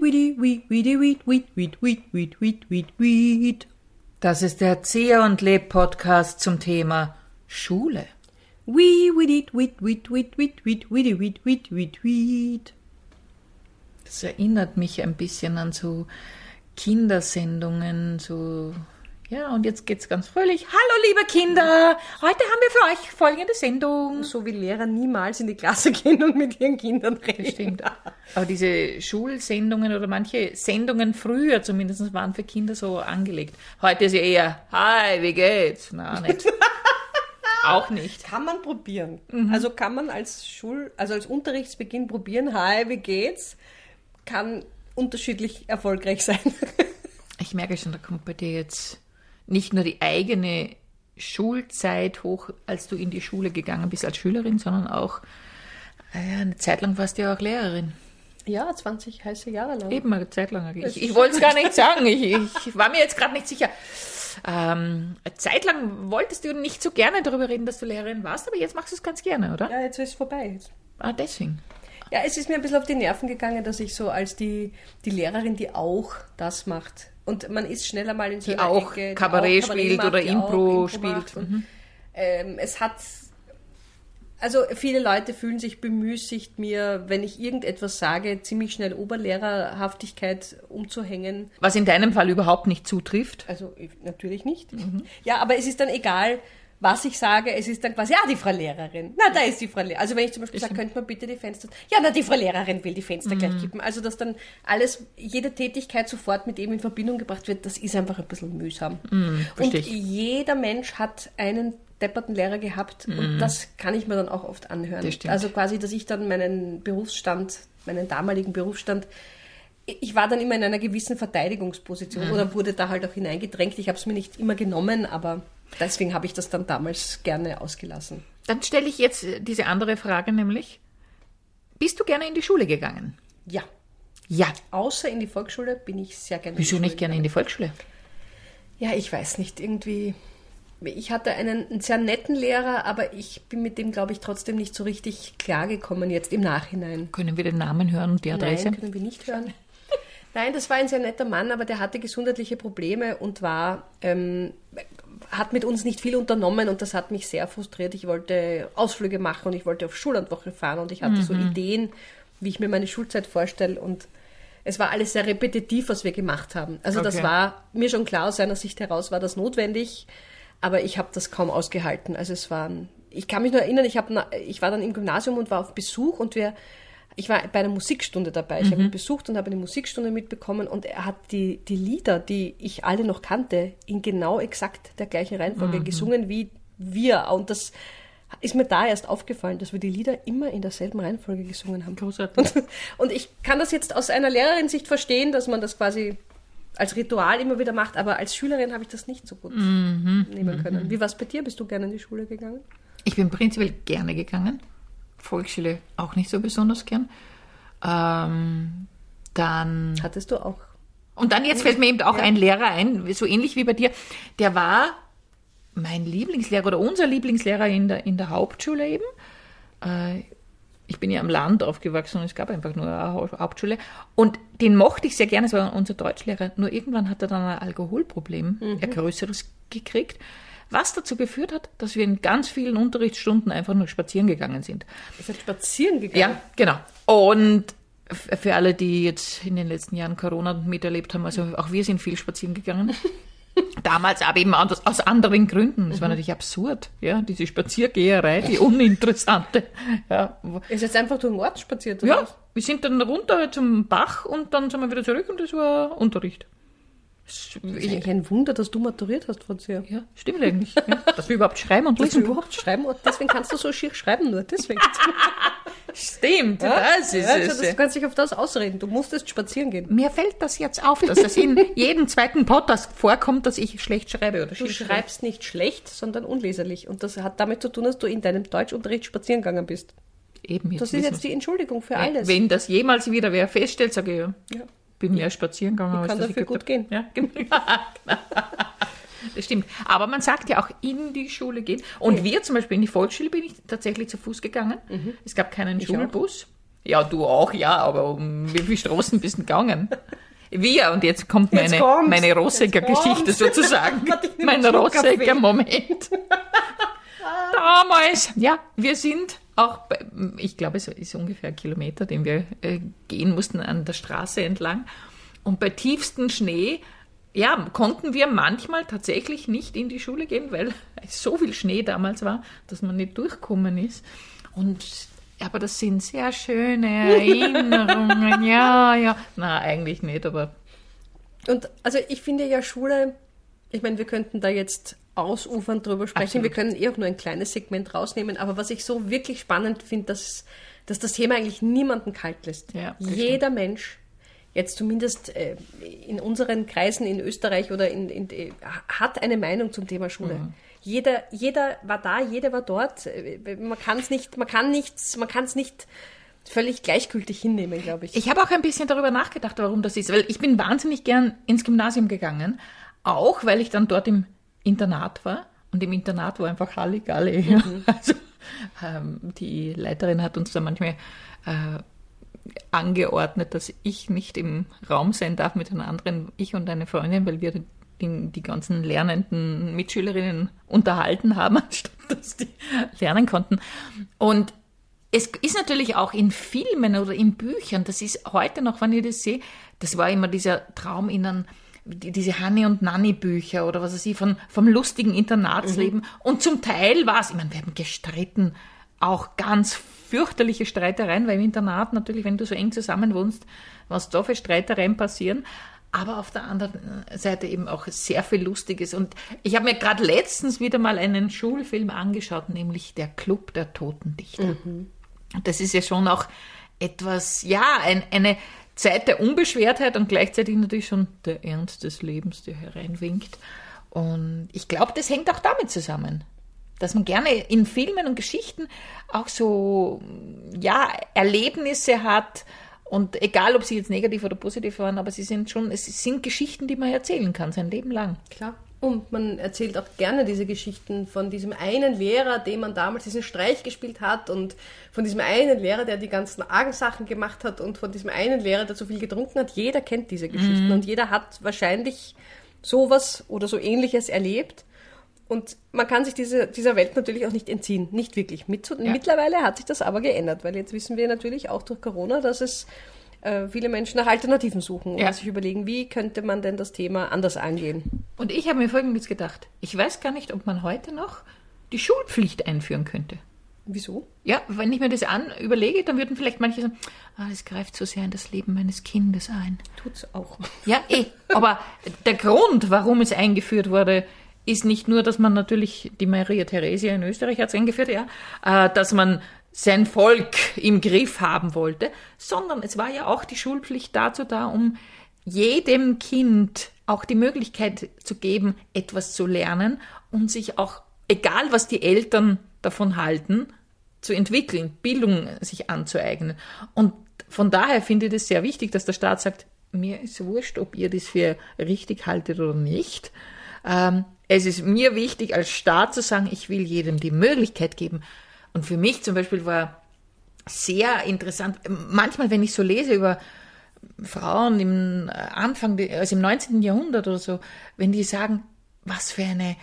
weed, weedy, weed, weed, weed, weed, weed, weed, weed, weed. Das ist der Erzieher und Leb Podcast zum Thema Schule. Weedy, weed, weed, weed, weed, weed, weedy, weed, weed, weed, weed. Das erinnert mich ein bisschen an so Kindersendungen, so ja, und jetzt geht's ganz fröhlich. Hallo, liebe Kinder! Heute haben wir für euch folgende Sendung. So wie Lehrer niemals in die Klasse gehen und mit ihren Kindern reden. Stimmt. Aber diese Schulsendungen oder manche Sendungen früher zumindest waren für Kinder so angelegt. Heute ist ja eher, hi, wie geht's? Na, nicht. Auch nicht. Kann man probieren. Mhm. Also kann man als Schul, also als Unterrichtsbeginn probieren, hi, wie geht's? Kann unterschiedlich erfolgreich sein. ich merke schon, da kommt bei dir jetzt nicht nur die eigene Schulzeit hoch, als du in die Schule gegangen bist als Schülerin, sondern auch äh, eine Zeit lang warst du ja auch Lehrerin. Ja, 20 heiße Jahre lang. Eben eine Zeit lang. Ich, ich wollte es gar nicht sagen. Ich, ich, war mir jetzt gerade nicht sicher. Ähm, eine Zeit lang wolltest du nicht so gerne darüber reden, dass du Lehrerin warst, aber jetzt machst du es ganz gerne, oder? Ja, jetzt ist es vorbei. Ah, deswegen. Ja, es ist mir ein bisschen auf die Nerven gegangen, dass ich so als die, die Lehrerin, die auch das macht, und man ist schneller mal in so einer auch Ecke, Kabarett, auch Kabarett spielt macht, oder Impro, Impro spielt. Mhm. ähm, es hat also viele Leute fühlen sich bemüßigt, mir, wenn ich irgendetwas sage, ziemlich schnell Oberlehrerhaftigkeit umzuhängen. Was in deinem Fall überhaupt nicht zutrifft? Also natürlich nicht. Mhm. Ja, aber es ist dann egal, was ich sage, es ist dann quasi, ja, die Frau Lehrerin. Na, da ist die Frau Lehrerin. Also wenn ich zum Beispiel sage, könnte man bitte die Fenster, ja, na, die Frau Lehrerin will die Fenster mhm. gleich kippen. Also dass dann alles, jede Tätigkeit sofort mit ihm in Verbindung gebracht wird, das ist einfach ein bisschen mühsam. Mhm, und jeder Mensch hat einen depperten Lehrer gehabt mhm. und das kann ich mir dann auch oft anhören. Also quasi, dass ich dann meinen Berufsstand, meinen damaligen Berufsstand ich war dann immer in einer gewissen Verteidigungsposition mhm. oder wurde da halt auch hineingedrängt. Ich habe es mir nicht immer genommen, aber Deswegen habe ich das dann damals gerne ausgelassen. Dann stelle ich jetzt diese andere Frage, nämlich, bist du gerne in die Schule gegangen? Ja. Ja. Außer in die Volksschule bin ich sehr gerne Wieso nicht gerne in die Volksschule? Ja, ich weiß nicht, irgendwie. Ich hatte einen, einen sehr netten Lehrer, aber ich bin mit dem, glaube ich, trotzdem nicht so richtig klargekommen jetzt im Nachhinein. Können wir den Namen hören und die Adresse? Nein, können wir nicht hören. Nein, das war ein sehr netter Mann, aber der hatte gesundheitliche Probleme und war ähm, hat mit uns nicht viel unternommen und das hat mich sehr frustriert. Ich wollte Ausflüge machen und ich wollte auf Schullandwoche fahren und ich hatte mhm. so Ideen, wie ich mir meine Schulzeit vorstelle und es war alles sehr repetitiv, was wir gemacht haben. Also okay. das war mir schon klar aus seiner Sicht heraus war das notwendig, aber ich habe das kaum ausgehalten. Also es waren, ich kann mich nur erinnern, ich, hab, ich war dann im Gymnasium und war auf Besuch und wir ich war bei einer Musikstunde dabei. Ich mhm. habe ihn besucht und habe eine Musikstunde mitbekommen und er hat die, die Lieder, die ich alle noch kannte, in genau exakt der gleichen Reihenfolge mhm. gesungen wie wir. Und das ist mir da erst aufgefallen, dass wir die Lieder immer in derselben Reihenfolge gesungen haben. Großartig. Und, und ich kann das jetzt aus einer Lehrerin-Sicht verstehen, dass man das quasi als Ritual immer wieder macht, aber als Schülerin habe ich das nicht so gut mhm. nehmen können. Mhm. Wie war es bei dir? Bist du gerne in die Schule gegangen? Ich bin prinzipiell gerne gegangen. Volksschule auch nicht so besonders gern. Ähm, dann. Hattest du auch. Und dann jetzt fällt mir eben auch ja. ein Lehrer ein, so ähnlich wie bei dir. Der war mein Lieblingslehrer oder unser Lieblingslehrer in der, in der Hauptschule eben. Äh, ich bin ja am Land aufgewachsen und es gab einfach nur eine Hauptschule. Und den mochte ich sehr gerne, es war unser Deutschlehrer. Nur irgendwann hat er dann ein Alkoholproblem, mhm. ein größeres gekriegt. Was dazu geführt hat, dass wir in ganz vielen Unterrichtsstunden einfach nur spazieren gegangen sind. Ihr seid spazieren gegangen? Ja, genau. Und für alle, die jetzt in den letzten Jahren Corona miterlebt haben, also auch wir sind viel spazieren gegangen. Damals aber eben aus, aus anderen Gründen. Das war mhm. natürlich absurd, ja, diese Spaziergeherei, die uninteressante. Ja. Ist jetzt einfach durch den Ort spaziert? Oder ja, wir sind dann runter zum Bach und dann sind wir wieder zurück und das war Unterricht. Ist eigentlich ein Wunder, dass du maturiert hast, Franzia. Ja, stimmt eigentlich. Ja. Dass wir überhaupt schreiben und lesen. Dass wir überhaupt schreiben und deswegen kannst du so schier schreiben, nur deswegen. stimmt, ja? das ist ja, es. Also, du kannst dich auf das ausreden. Du musstest spazieren gehen. Mir fällt das jetzt auf, dass es in jedem zweiten Podcast vorkommt, dass ich schlecht schreibe oder Du schreibst nicht schlecht, sondern unleserlich. Und das hat damit zu tun, dass du in deinem Deutschunterricht spazieren gegangen bist. Eben jetzt das ist jetzt die Entschuldigung für alles. Wenn das jemals wieder wer feststellt, sage ich ja. ja bin mehr spazieren gegangen. Ich kann dafür gut gehen. Ja, genau. Das stimmt. Aber man sagt ja auch in die Schule gehen. Und ja. wir zum Beispiel in die Volksschule bin ich tatsächlich zu Fuß gegangen. Mhm. Es gab keinen ich Schulbus. Ja, du auch, ja, aber um wie viele Straßen bist du gegangen? Wir, und jetzt kommt meine, Jetzt meine Rossecker-Geschichte sozusagen. Ich mein. Rossecker-Moment. Damals, ja, wir sind auch, bei, ich glaube, es ist ungefähr ein Kilometer, den wir äh, gehen mussten an der Straße entlang. Und bei tiefstem Schnee, ja, konnten wir manchmal tatsächlich nicht in die Schule gehen, weil so viel Schnee damals war, dass man nicht durchkommen ist. Und aber das sind sehr schöne Erinnerungen. ja, ja. Na, eigentlich nicht, aber Und also ich finde ja Schule, ich meine, wir könnten da jetzt ausufernd drüber sprechen. Absolut. Wir können eh auch nur ein kleines Segment rausnehmen. Aber was ich so wirklich spannend finde, dass, dass das Thema eigentlich niemanden kalt lässt. Ja, Jeder Mensch, jetzt zumindest äh, in unseren Kreisen in Österreich oder in, in, äh, hat eine Meinung zum Thema Schule. Mhm. Jeder, jeder war da, jeder war dort. Äh, Man kann es nicht, man kann nichts, man kann es nicht völlig gleichgültig hinnehmen, glaube ich. Ich habe auch ein bisschen darüber nachgedacht, warum das ist, weil ich bin wahnsinnig gern ins Gymnasium gegangen, auch weil ich dann dort im Internat war und im Internat war einfach Halligalli. Ja. Also, ähm, die Leiterin hat uns da manchmal äh, angeordnet, dass ich nicht im Raum sein darf mit einer anderen, ich und eine Freundin, weil wir die, die ganzen lernenden Mitschülerinnen unterhalten haben, anstatt dass die lernen konnten. Und es ist natürlich auch in Filmen oder in Büchern, das ist heute noch, wenn ich das sehe, das war immer dieser Traum in einem, die- diese Hanni und Nanni Bücher oder was weiß ich, von, vom lustigen Internatsleben. Und zum Teil war es, ich meine, wir haben gestritten, auch ganz fürchterliche Streitereien, weil im Internat natürlich, wenn du so eng zusammen wohnst, was da für Streitereien passieren. Aber auf der anderen Seite eben auch sehr viel Lustiges. Und ich habe mir gerade letztens wieder mal einen Schulfilm angeschaut, nämlich Der Club der Toten Dichter. Und das ist ja schon auch etwas, ja, ein, eine Zeit der Unbeschwertheit und gleichzeitig natürlich schon der Ernst des Lebens, der hereinwinkt. Und ich glaube, das hängt auch damit zusammen, dass man gerne in Filmen und Geschichten auch so, ja, Erlebnisse hat. Und egal, ob sie jetzt negativ oder positiv waren, aber sie sind schon, es sind Geschichten, die man erzählen kann, sein Leben lang. Klar. Und man erzählt auch gerne diese Geschichten von diesem einen Lehrer, dem man damals diesen Streich gespielt hat und von diesem einen Lehrer, der die ganzen argen Sachen gemacht hat und von diesem einen Lehrer, der zu viel getrunken hat. Jeder kennt diese Geschichten und jeder hat wahrscheinlich sowas oder so ähnliches erlebt. Und man kann sich diese, dieser Welt natürlich auch nicht entziehen. Nicht wirklich. Mit, Mittlerweile hat sich das aber geändert, weil jetzt wissen wir natürlich auch durch Corona, dass es äh, viele Menschen nach Alternativen suchen und Ja. sich überlegen, wie könnte man denn das Thema anders angehen. Und ich habe mir Folgendes gedacht. Ich weiß gar nicht, ob man heute noch die Schulpflicht einführen könnte. Wieso? Ja, wenn ich mir das an überlege, dann würden vielleicht manche sagen, ah, das greift so sehr in das Leben meines Kindes ein. Tut's auch. Ja, eh. Aber der Grund, warum es eingeführt wurde, ist nicht nur, dass man natürlich, die Maria Theresia in Österreich hat es eingeführt, ja, äh, dass man sein Volk im Griff haben wollte, sondern es war ja auch die Schulpflicht dazu da, um jedem Kind auch die Möglichkeit zu geben, etwas zu lernen und sich auch, egal was die Eltern davon halten, zu entwickeln, Bildung sich anzueignen. Und von daher finde ich es sehr wichtig, dass der Staat sagt, mir ist wurscht, ob ihr das für richtig haltet oder nicht. Ähm, es ist mir wichtig, als Staat zu sagen, ich will jedem die Möglichkeit geben. Und für mich zum Beispiel war sehr interessant, manchmal, wenn ich so lese über Frauen im Anfang, also im 19. Jahrhundert oder so, wenn die sagen, was für eine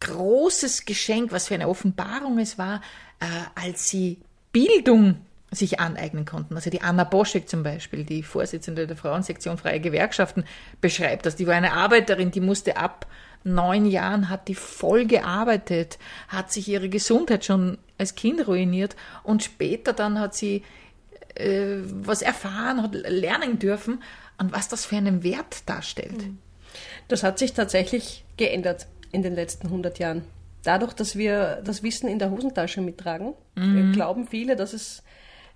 großes Geschenk, was für eine Offenbarung es war, äh, als sie Bildung sich aneignen konnten. Also die Anna Boschek zum Beispiel, die Vorsitzende der Frauensektion Freie Gewerkschaften, beschreibt das. Die war eine Arbeiterin, die musste ab neun Jahren, hat die voll gearbeitet, hat sich ihre Gesundheit schon als Kind ruiniert und später dann hat sie äh, was erfahren, hat lernen dürfen und was das für einen Wert darstellt. Das hat sich tatsächlich geändert in den letzten 100 Jahren. Dadurch, dass wir das Wissen in der Hosentasche mittragen, äh, glauben viele, dass es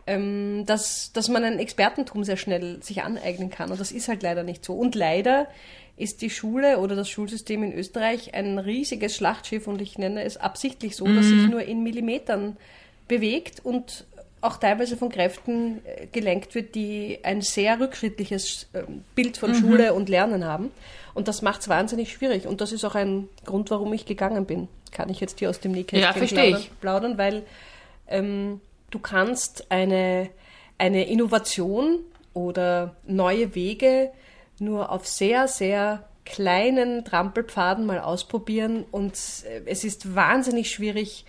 ähm, dass, dass man ein Expertentum sehr schnell sich aneignen kann. Und das ist halt leider nicht so. Und leider ist die Schule oder das Schulsystem in Österreich ein riesiges Schlachtschiff und ich nenne es absichtlich so, dass sich nur in Millimetern bewegt und auch teilweise von Kräften äh, gelenkt wird, die ein sehr rückschrittliches ähm, Bild von Schule und Lernen haben. Und das macht es wahnsinnig schwierig. Und das ist auch ein Grund, warum ich gegangen bin. Kann ich jetzt hier aus dem Nähkästchen Ja, plaudern, plaudern, weil ähm, du kannst eine, eine Innovation oder neue Wege nur auf sehr, sehr kleinen Trampelpfaden mal ausprobieren und äh, es ist wahnsinnig schwierig,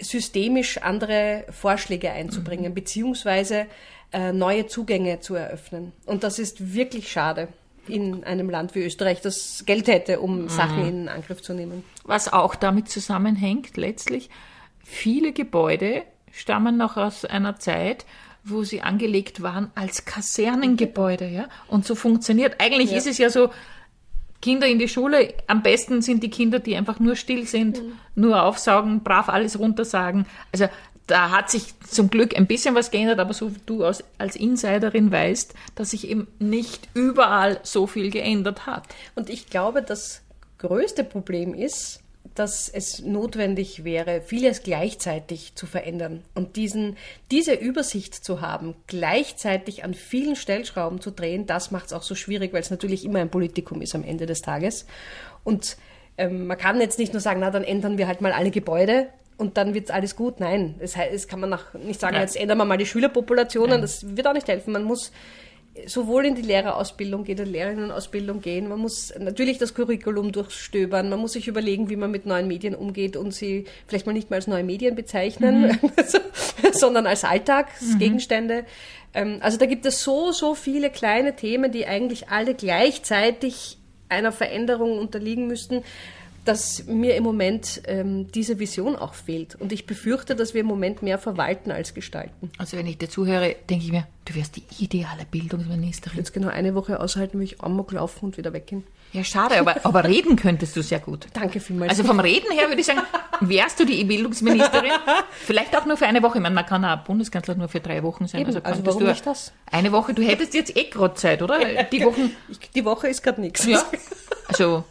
systemisch andere Vorschläge einzubringen, mhm. beziehungsweise äh, neue Zugänge zu eröffnen. Und das ist wirklich schade in einem Land wie Österreich, das Geld hätte, um mhm. Sachen in Angriff zu nehmen. Was auch damit zusammenhängt, letztlich, viele Gebäude stammen noch aus einer Zeit, wo sie angelegt waren als Kasernengebäude, ja. Und so funktioniert. Eigentlich ja. ist es ja so, Kinder in die Schule, am besten sind die Kinder, die einfach nur still sind, mhm. nur aufsaugen, brav alles runtersagen. Also da hat sich zum Glück ein bisschen was geändert, aber so wie du als, als Insiderin weißt, dass sich eben nicht überall so viel geändert hat. Und ich glaube, das größte Problem ist, dass es notwendig wäre, vieles gleichzeitig zu verändern. Und diesen, diese Übersicht zu haben, gleichzeitig an vielen Stellschrauben zu drehen, das macht es auch so schwierig, weil es natürlich immer ein Politikum ist am Ende des Tages. Und ähm, man kann jetzt nicht nur sagen, na, dann ändern wir halt mal alle Gebäude und dann wird alles gut. Nein, das, heißt, das kann man nach, nicht sagen, Nein. jetzt ändern wir mal die Schülerpopulationen, Nein. das wird auch nicht helfen. Man muss sowohl in die Lehrerausbildung gehen, in die Lehrerinnenausbildung gehen. Man muss natürlich das Curriculum durchstöbern. Man muss sich überlegen, wie man mit neuen Medien umgeht und sie vielleicht mal nicht mehr als neue Medien bezeichnen, mhm. sondern als Alltagsgegenstände. Mhm. Ähm, also da gibt es so, so viele kleine Themen, die eigentlich alle gleichzeitig einer Veränderung unterliegen müssten dass mir im Moment ähm, diese Vision auch fehlt. Und ich befürchte, dass wir im Moment mehr verwalten als gestalten. Also wenn ich dir zuhöre, denke ich mir, du wärst die ideale Bildungsministerin. Jetzt genau eine Woche aushalten, will ich Amok laufen und wieder weggehen. Ja, schade, aber, aber reden könntest du sehr gut. Danke vielmals. Also vom Reden her würde ich sagen, wärst du die Bildungsministerin? Vielleicht auch nur für eine Woche. Ich meine, man kann auch Bundeskanzler nur für drei Wochen sein. Eben, also, also warum nicht das? Eine Woche, du hättest jetzt eh gerade Zeit, oder? Die Wochen. Die Woche ist gerade nichts. Ja. Also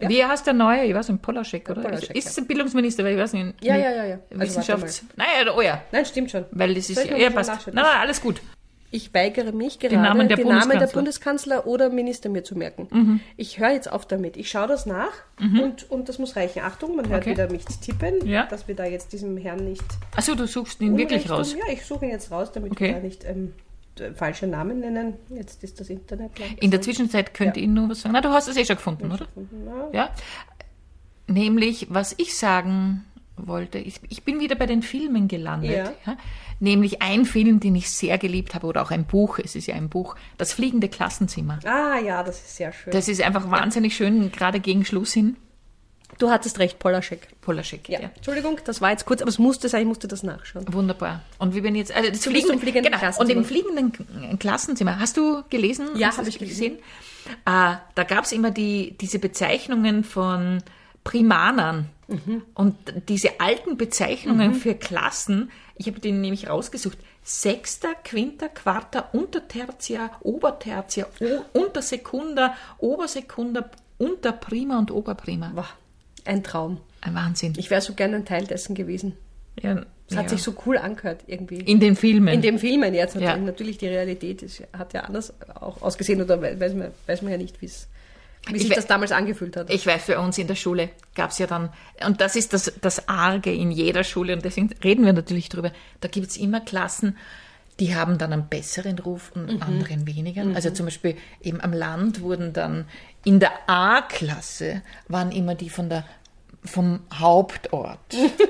ja. Wie heißt der neue? Ich weiß nicht, Polaschek, oder? Polaschek, ist es ein Bildungsminister, weil ich weiß nicht. Ja, ja, ja, ja. Also Wissenschafts... Nein, oh ja. Nein, stimmt schon. Weil das ist ja, ja passt. Nein, nein, alles gut. Ich weigere mich gerade, den Namen der, den Namen der Bundeskanzler oder Minister mir zu merken. Mhm. Ich höre jetzt auf damit. Ich schaue das nach mhm. und, und das muss reichen. Achtung, man hört okay. wieder mich tippen, ja. dass wir da jetzt diesem Herrn nicht. Achso, du suchst ihn wirklich raus? Ja, ich suche ihn jetzt raus, damit okay. wir da nicht ähm, falsche Namen nennen. Jetzt ist das Internet. In der Zwischenzeit könnt ja. ihr nur was sagen. Na, du hast es eh schon gefunden, oder? Gefunden, ja. ja. Nämlich, was ich sagen wollte, ich, ich bin wieder bei den Filmen gelandet. Ja. ja. Nämlich ein Film, den ich sehr geliebt habe, oder auch ein Buch, es ist ja ein Buch, Das fliegende Klassenzimmer. Ah ja, das ist sehr schön. Das ist einfach wahnsinnig schön, gerade gegen Schluss hin. Du hattest recht, Polaschek. Polaschek, ja. ja. Entschuldigung, das war jetzt kurz, aber es musste sein, ich musste das nachschauen. Wunderbar. Und wie bin jetzt, also das Fliegen, fliegenden genau, Klassenzimmer. Und im fliegenden Klassenzimmer, hast du gelesen? Ja, habe ich gesehen. Äh, da gab es immer die, diese Bezeichnungen von Primanern. Mhm. Und diese alten Bezeichnungen mhm. für Klassen, ich habe die nämlich rausgesucht. Sechster, Quinter, Quarter, Untertertia, Obertertia, o Untersekunda, Obersekunda, Unterprima und Oberprima. Wow, ein Traum. Ein Wahnsinn. Ich wäre so gerne ein Teil dessen gewesen. Ja, es hat ja. sich so cool angehört irgendwie. In den Filmen. In den Filmen jetzt natürlich. Ja. Natürlich die Realität ist, hat ja anders auch ausgesehen oder weiß man, weiß man ja nicht, wie es wie sich das damals angefühlt hat. Ich weiß, für uns in der Schule gab es ja dann, und das ist das, das Arge in jeder Schule, und deswegen reden wir natürlich drüber, da gibt es immer Klassen, die haben dann einen besseren Ruf und mhm. anderen weniger. Mhm. Also zum Beispiel eben am Land wurden dann in der A-Klasse waren immer die von der, vom Hauptort.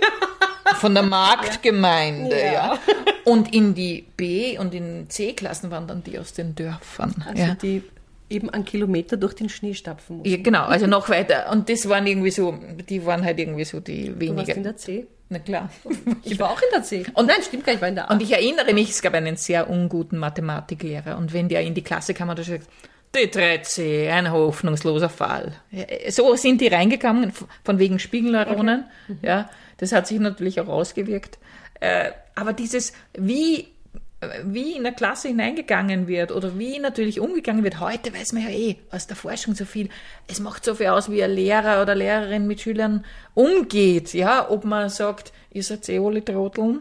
von der Marktgemeinde, ja. ja. Und in die B- und in C-Klassen waren dann die aus den Dörfern. Also ja. die eben einen Kilometer durch den Schnee stapfen mussten. Ja, genau, also noch weiter. Und das waren irgendwie so, die waren halt irgendwie so die weniger. Du warst in der C? Na klar. Ich war auch in der C. Und nein, stimmt gar nicht, ich war in der A. Und ich erinnere mich, es gab einen sehr unguten Mathematiklehrer. Und wenn der in die Klasse kam, hat er gesagt, die 3C, ein hoffnungsloser Fall. So sind die reingegangen, von wegen Spiegelneuronen. Okay. Mhm. Ja, das hat sich natürlich auch ausgewirkt. Äh, aber dieses, wie wie in der Klasse hineingegangen wird oder wie natürlich umgegangen wird. Heute weiß man ja eh aus der Forschung so viel. Es macht so viel aus, wie ein Lehrer oder Lehrerin mit Schülern umgeht. Ja, ob man sagt, ihr seid eh alle Trotteln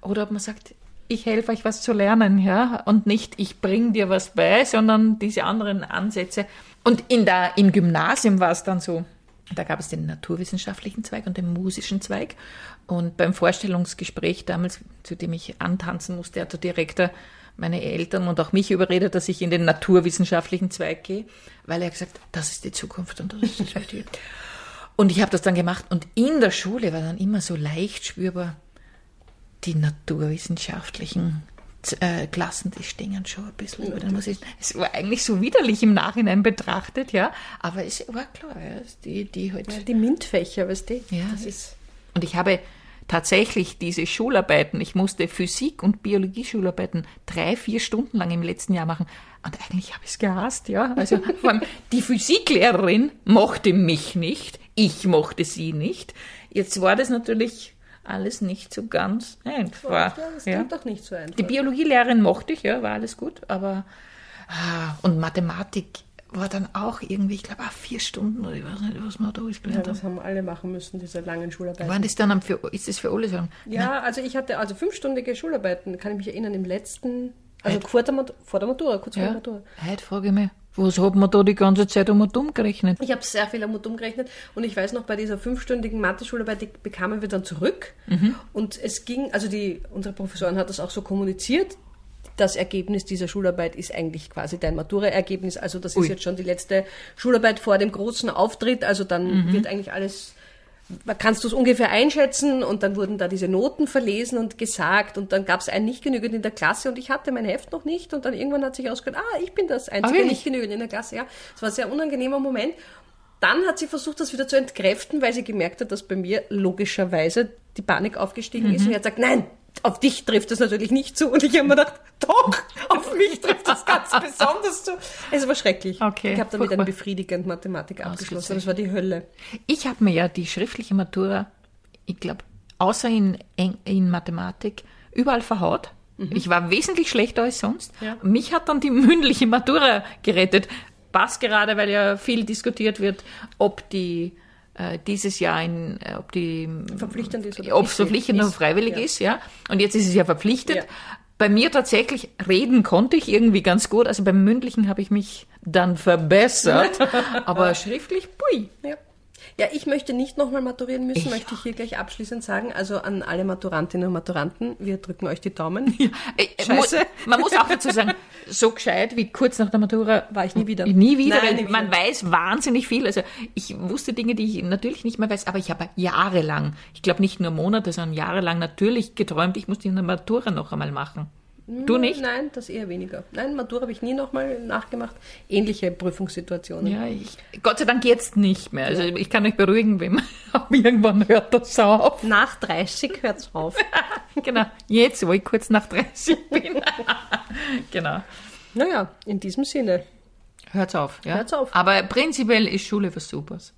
oder ob man sagt, ich helfe euch was zu lernen, ja, und nicht ich bringe dir was bei, sondern diese anderen Ansätze. Und in der, im Gymnasium war es dann so, Da gab es den naturwissenschaftlichen Zweig und den musischen Zweig. Und beim Vorstellungsgespräch damals, zu dem ich antanzen musste, hat der Direktor meine Eltern und auch mich überredet, dass ich in den naturwissenschaftlichen Zweig gehe, weil er gesagt hat, das ist die Zukunft und das ist das Wichtige. und ich habe das dann gemacht und in der Schule war dann immer so leicht spürbar, die naturwissenschaftlichen äh, Klassen, die stehen schon ein bisschen über den Musik. Es war eigentlich so widerlich im Nachhinein betrachtet, ja, aber es war klar, ja, die, die halt. Ja, die MINT-Fächer, weißt du? Ja, das ist. Und ich habe tatsächlich diese Schularbeiten, ich musste Physik- und Biologie-Schularbeiten drei, vier Stunden lang im letzten Jahr machen. Und eigentlich habe ich es gehasst, ja. Also vor allem die Physiklehrerin mochte mich nicht, ich mochte sie nicht. Jetzt war das natürlich alles nicht so ganz einfach. Ja, das klingt doch nicht so einfach. Die Biologielehrerin mochte ich, ja, war alles gut, aber ah, und Mathematik war dann auch irgendwie, ich glaube, auch vier Stunden oder ich weiß nicht, was man da alles Ja, gelernt das hat. haben alle machen müssen, diese langen Schularbeiten. Waren das dann für, ist das für alle so? Ja, also ich hatte also fünfstündige Schularbeiten, kann ich mich erinnern, im letzten, also vor der, Mat- vor der Matura, kurz vor der Ja. Matura. Heute frage ich mich, was hat man da die ganze Zeit um und um gerechnet? Ich habe sehr viel am Mut umgerechnet und ich weiß noch, bei dieser fünfstündigen Mathe-Schularbeit, die bekamen wir dann zurück. Und es ging, also die, unsere Professorin hat das auch so kommuniziert, das Ergebnis dieser Schularbeit ist eigentlich quasi dein Matura-Ergebnis, also das Ui. ist jetzt schon die letzte Schularbeit vor dem großen Auftritt, also dann wird eigentlich alles kannst du es ungefähr einschätzen und dann wurden da diese Noten verlesen und gesagt und dann gab es einen nicht genügend in der Klasse und ich hatte mein Heft noch nicht und dann irgendwann hat sich ausgehört, ah, ich bin das einzige wirklich? nicht genügend in der Klasse, ja. Es war ein sehr unangenehmer Moment. Dann hat sie versucht, das wieder zu entkräften, weil sie gemerkt hat, dass bei mir logischerweise die Panik aufgestiegen Mhm. ist und sie hat gesagt, nein, auf dich trifft das natürlich nicht zu. Und ich habe mir gedacht, doch, auf mich trifft das ganz besonders zu. Es war schrecklich. Okay, ich habe dann mit befriedigend Mathematik abgeschlossen. Das war die Hölle. Ich habe mir ja die schriftliche Matura, ich glaube, außer in, in Mathematik, überall verhaut. Ich war wesentlich schlechter als sonst. Ja. Mich hat dann die mündliche Matura gerettet. Passt gerade, weil ja viel diskutiert wird, ob die äh, dieses Jahr in, äh, ob die Verpflichtend ist oder ob es verpflichtend oder ist, freiwillig ja. ist, ja. Und jetzt ist es ja verpflichtet. Bei mir tatsächlich reden konnte ich irgendwie ganz gut. Also beim mündlichen habe ich mich dann verbessert, aber schriftlich, pui. Ja. Ja, ich möchte nicht nochmal maturieren müssen, möchte ich hier gleich abschließend sagen. Also an alle Maturantinnen und Maturanten, wir drücken euch die Daumen. Äh, äh, Scheiße. Man muss auch dazu sagen, so gescheit wie kurz nach der Matura War ich nie wieder. Nie wieder, Nein, weil nie wieder. man weiß wahnsinnig viel. Also ich wusste Dinge, die ich natürlich nicht mehr weiß, aber ich habe jahrelang, ich glaube nicht nur Monate, sondern jahrelang natürlich geträumt, ich muss die in der Matura noch einmal machen. Du nicht? Nein, das eher weniger. Nein, Matura habe ich nie nochmal nachgemacht. Ähnliche Prüfungssituationen. Ja, ich, Gott sei Dank jetzt nicht mehr. Also ich kann euch beruhigen, wenn man irgendwann hört das auf. Nach 30 hört's auf. Genau, jetzt, wo ich kurz nach 30 bin. genau. naja, in diesem Sinne. Hört's auf, ja. Hört's auf. Aber prinzipiell ist Schule was Supers.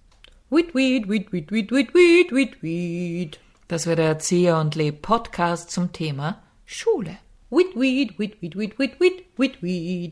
Weed, weed, weed, weed, weed, weed, weed, weed, weed. Das war der Erzieher und Leb Podcast zum Thema Schule. Witweed, witweed, witweed, witweed, witweed.